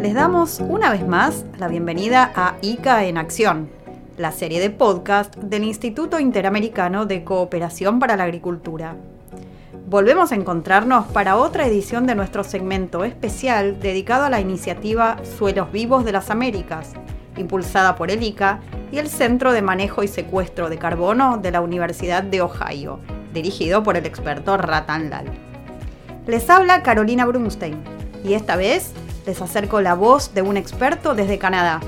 Les damos una vez más la bienvenida a ICA en Acción, la serie de podcast del Instituto Interamericano de Cooperación para la Agricultura. Volvemos a encontrarnos para otra edición de nuestro segmento especial dedicado a la iniciativa Suelos Vivos de las Américas, impulsada por el ICA y el Centro de Manejo y Secuestro de Carbono de la Universidad de Ohio, dirigido por el experto Ratan Lal. Les habla Carolina Brunstein y esta vez les acerco la voz de un experto desde Canadá,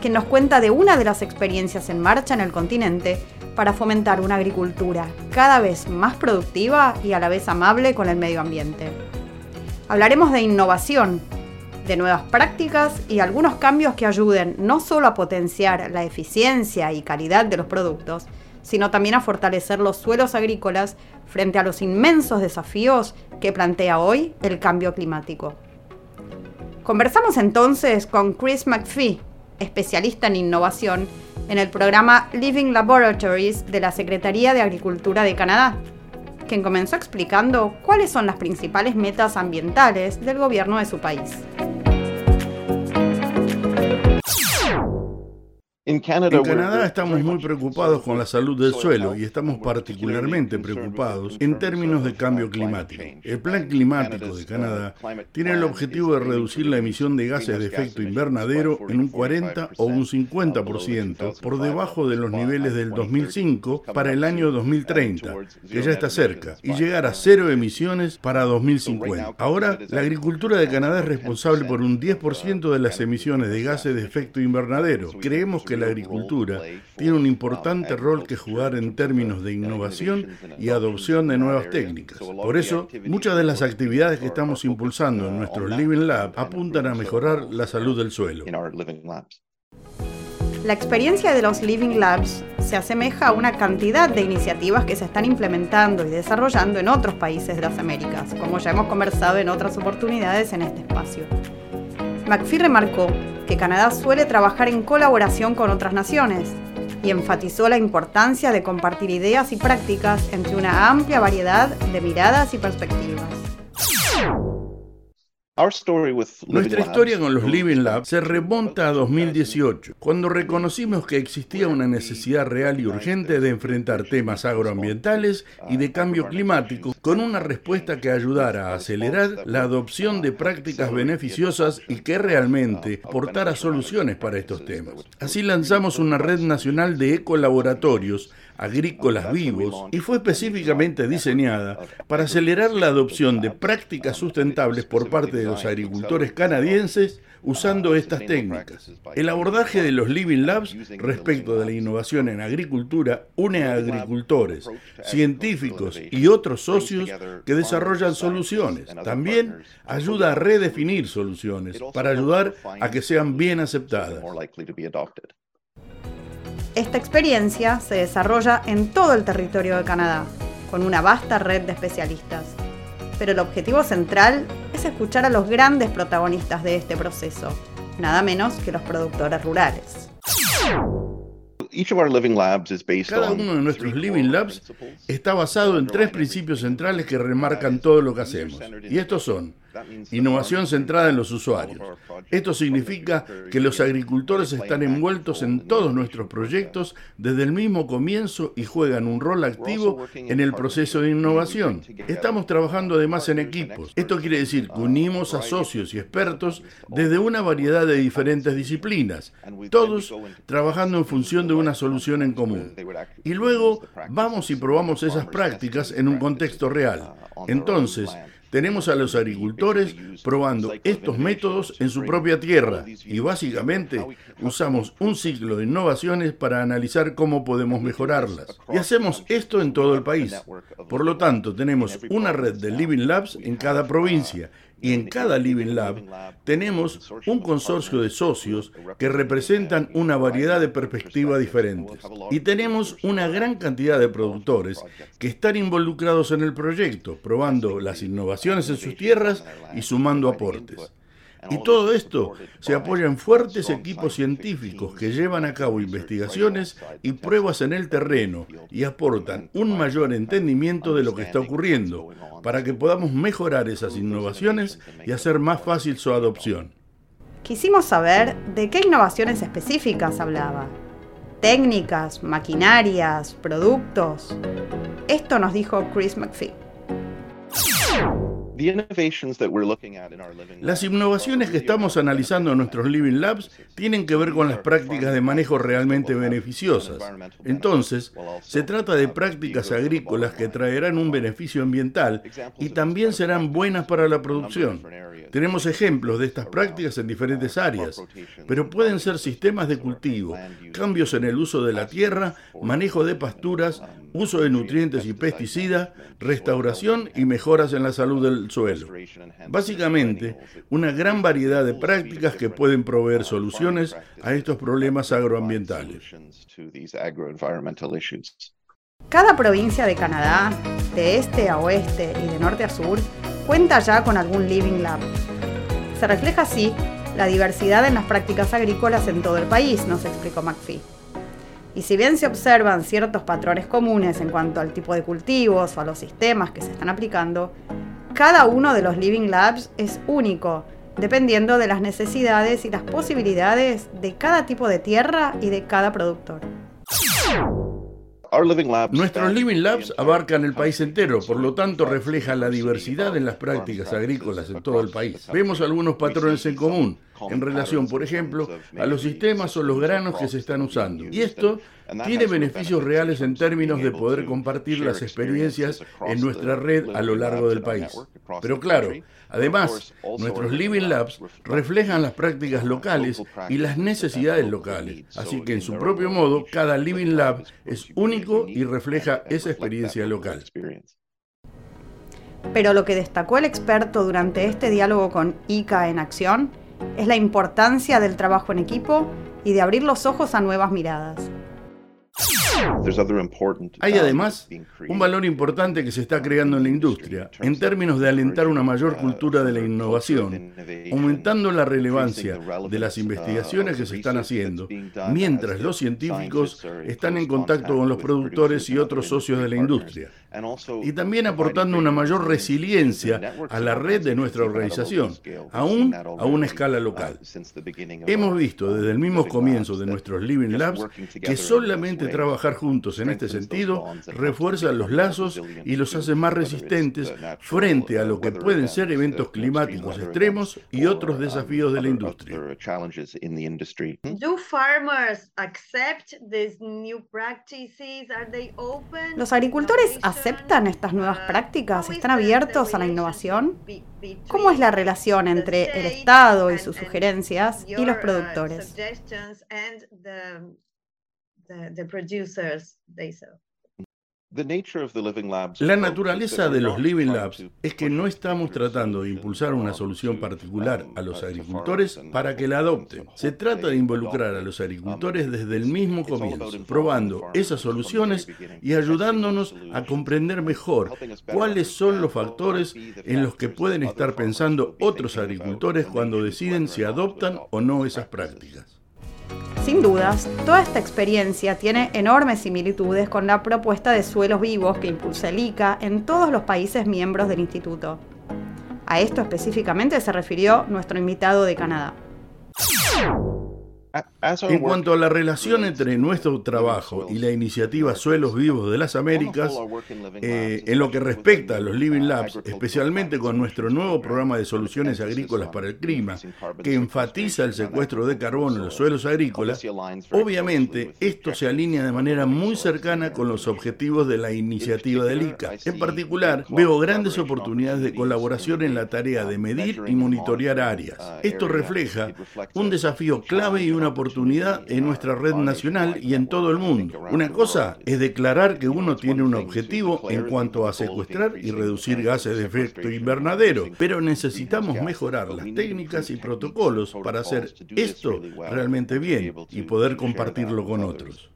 que nos cuenta de una de las experiencias en marcha en el continente para fomentar una agricultura cada vez más productiva y a la vez amable con el medio ambiente. Hablaremos de innovación, de nuevas prácticas y algunos cambios que ayuden no solo a potenciar la eficiencia y calidad de los productos, sino también a fortalecer los suelos agrícolas frente a los inmensos desafíos que plantea hoy el cambio climático. Conversamos entonces con Chris McPhee, especialista en innovación en el programa Living Laboratories de la Secretaría de Agricultura de Canadá, quien comenzó explicando cuáles son las principales metas ambientales del gobierno de su país. En Canadá estamos muy preocupados con la salud del suelo y estamos particularmente preocupados en términos de cambio climático. El Plan Climático de Canadá tiene el objetivo de reducir la emisión de gases de efecto invernadero en un 40 o un 50% por debajo de los niveles del 2005 para el año 2030, que ya está cerca, y llegar a cero emisiones para 2050. Ahora, la agricultura de Canadá es responsable por un 10% de las emisiones de gases de efecto invernadero. Creemos que la agricultura tiene un importante rol que jugar en términos de innovación y adopción de nuevas técnicas. Por eso, muchas de las actividades que estamos impulsando en nuestro Living Lab apuntan a mejorar la salud del suelo. La experiencia de los Living Labs se asemeja a una cantidad de iniciativas que se están implementando y desarrollando en otros países de las Américas, como ya hemos conversado en otras oportunidades en este espacio. McPhee remarcó que Canadá suele trabajar en colaboración con otras naciones y enfatizó la importancia de compartir ideas y prácticas entre una amplia variedad de miradas y perspectivas. Nuestra historia con los Living Labs se remonta a 2018, cuando reconocimos que existía una necesidad real y urgente de enfrentar temas agroambientales y de cambio climático con una respuesta que ayudara a acelerar la adopción de prácticas beneficiosas y que realmente aportara soluciones para estos temas. Así lanzamos una red nacional de ecolaboratorios agrícolas vivos y fue específicamente diseñada para acelerar la adopción de prácticas sustentables por parte de los agricultores canadienses usando estas técnicas. El abordaje de los Living Labs respecto de la innovación en agricultura une a agricultores, científicos y otros socios que desarrollan soluciones. También ayuda a redefinir soluciones para ayudar a que sean bien aceptadas. Esta experiencia se desarrolla en todo el territorio de Canadá, con una vasta red de especialistas. Pero el objetivo central es escuchar a los grandes protagonistas de este proceso, nada menos que los productores rurales. Cada uno de nuestros Living Labs está basado en tres principios centrales que remarcan todo lo que hacemos. Y estos son Innovación centrada en los usuarios. Esto significa que los agricultores están envueltos en todos nuestros proyectos desde el mismo comienzo y juegan un rol activo en el proceso de innovación. Estamos trabajando además en equipos. Esto quiere decir que unimos a socios y expertos desde una variedad de diferentes disciplinas, todos trabajando en función de una solución en común. Y luego vamos y probamos esas prácticas en un contexto real. Entonces, tenemos a los agricultores probando estos métodos en su propia tierra y básicamente usamos un ciclo de innovaciones para analizar cómo podemos mejorarlas. Y hacemos esto en todo el país. Por lo tanto, tenemos una red de Living Labs en cada provincia y en cada Living Lab tenemos un consorcio de socios que representan una variedad de perspectivas diferentes. Y tenemos una gran cantidad de productores que están involucrados en el proyecto, probando las innovaciones en sus tierras y sumando aportes. Y todo esto se apoya en fuertes equipos científicos que llevan a cabo investigaciones y pruebas en el terreno y aportan un mayor entendimiento de lo que está ocurriendo para que podamos mejorar esas innovaciones y hacer más fácil su adopción. Quisimos saber de qué innovaciones específicas hablaba. Técnicas, maquinarias, productos. Esto nos dijo Chris McPhee. Las innovaciones que estamos analizando en nuestros Living Labs tienen que ver con las prácticas de manejo realmente beneficiosas. Entonces, se trata de prácticas agrícolas que traerán un beneficio ambiental y también serán buenas para la producción. Tenemos ejemplos de estas prácticas en diferentes áreas, pero pueden ser sistemas de cultivo, cambios en el uso de la tierra, manejo de pasturas, uso de nutrientes y pesticidas, restauración y mejoras en la salud del suelo. Básicamente, una gran variedad de prácticas que pueden proveer soluciones a estos problemas agroambientales. Cada provincia de Canadá, de este a oeste y de norte a sur, cuenta ya con algún Living Lab. Se refleja así la diversidad en las prácticas agrícolas en todo el país, nos explicó McPhee. Y si bien se observan ciertos patrones comunes en cuanto al tipo de cultivos o a los sistemas que se están aplicando, cada uno de los Living Labs es único, dependiendo de las necesidades y las posibilidades de cada tipo de tierra y de cada productor. Nuestros Living Labs abarcan el país entero, por lo tanto reflejan la diversidad en las prácticas agrícolas en todo el país. Vemos algunos patrones en común en relación, por ejemplo, a los sistemas o los granos que se están usando. Y esto tiene beneficios reales en términos de poder compartir las experiencias en nuestra red a lo largo del país. Pero claro, además, nuestros Living Labs reflejan las prácticas locales y las necesidades locales. Así que en su propio modo, cada Living Lab es único y refleja esa experiencia local. Pero lo que destacó el experto durante este diálogo con ICA en acción es la importancia del trabajo en equipo y de abrir los ojos a nuevas miradas. Hay además un valor importante que se está creando en la industria en términos de alentar una mayor uh, cultura de la innovación, aumentando la relevancia de las investigaciones que se están haciendo, mientras los científicos están en contacto con los productores y otros socios de la industria, y también aportando una mayor resiliencia a la red de nuestra organización, aún a una escala local. Hemos visto desde el mismo comienzo de nuestros Living Labs que solamente trabajar juntos en este sentido refuerza los lazos y los hace más resistentes frente a lo que pueden ser eventos climáticos extremos y otros desafíos de la industria. ¿Los agricultores aceptan estas nuevas prácticas? ¿Están abiertos a la innovación? ¿Cómo es la relación entre el Estado y sus sugerencias y los productores? The, producers, they La naturaleza de los Living Labs es que no estamos tratando de impulsar una solución particular a los agricultores para que la adopten. Se trata de involucrar a los agricultores desde el mismo comienzo, probando esas soluciones y ayudándonos a comprender mejor cuáles son los factores en los que pueden estar pensando otros agricultores cuando deciden si adoptan o no esas prácticas. Sin dudas, toda esta experiencia tiene enormes similitudes con la propuesta de suelos vivos que impulsa el ICA en todos los países miembros del instituto. A esto específicamente se refirió nuestro invitado de Canadá. En cuanto a la relación entre nuestro trabajo y la iniciativa Suelos Vivos de las Américas, eh, en lo que respecta a los Living Labs, especialmente con nuestro nuevo programa de soluciones agrícolas para el clima, que enfatiza el secuestro de carbono en los suelos agrícolas, obviamente esto se alinea de manera muy cercana con los objetivos de la iniciativa del ICA. En particular, veo grandes oportunidades de colaboración en la tarea de medir y monitorear áreas. Esto refleja un desafío clave y una oportunidad en nuestra red nacional y en todo el mundo. Una cosa es declarar que uno tiene un objetivo en cuanto a secuestrar y reducir gases de efecto invernadero, pero necesitamos mejorar las técnicas y protocolos para hacer esto realmente bien y poder compartirlo con otros.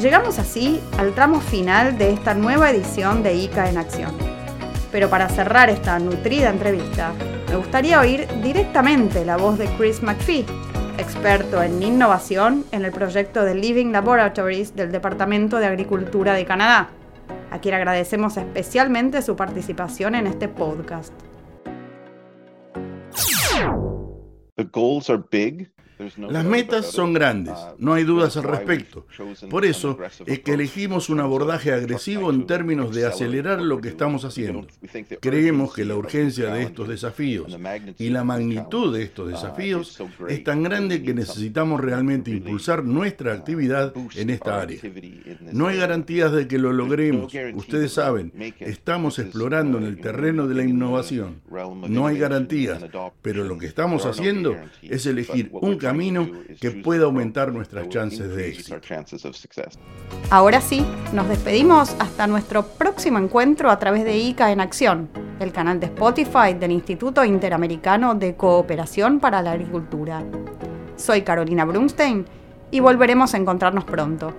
Llegamos así al tramo final de esta nueva edición de ICA en Acción. Pero para cerrar esta nutrida entrevista, me gustaría oír directamente la voz de Chris McPhee, experto en innovación en el proyecto de Living Laboratories del Departamento de Agricultura de Canadá, a quien agradecemos especialmente su participación en este podcast. Las metas son grandes, no hay dudas al respecto. Por eso es que elegimos un abordaje agresivo en términos de acelerar lo que estamos haciendo. Creemos que la urgencia de estos desafíos y la magnitud de estos uh, desafíos es tan grande que necesitamos realmente impulsar nuestra uh, actividad en esta área. No hay garantías de que lo logremos. Ustedes saben, estamos explorando en el terreno de la innovación. No hay garantías, pero lo que estamos haciendo es elegir un camino camino que pueda aumentar nuestras chances de éxito. Ahora sí, nos despedimos hasta nuestro próximo encuentro a través de ICA en Acción, el canal de Spotify del Instituto Interamericano de Cooperación para la Agricultura. Soy Carolina Brunstein y volveremos a encontrarnos pronto.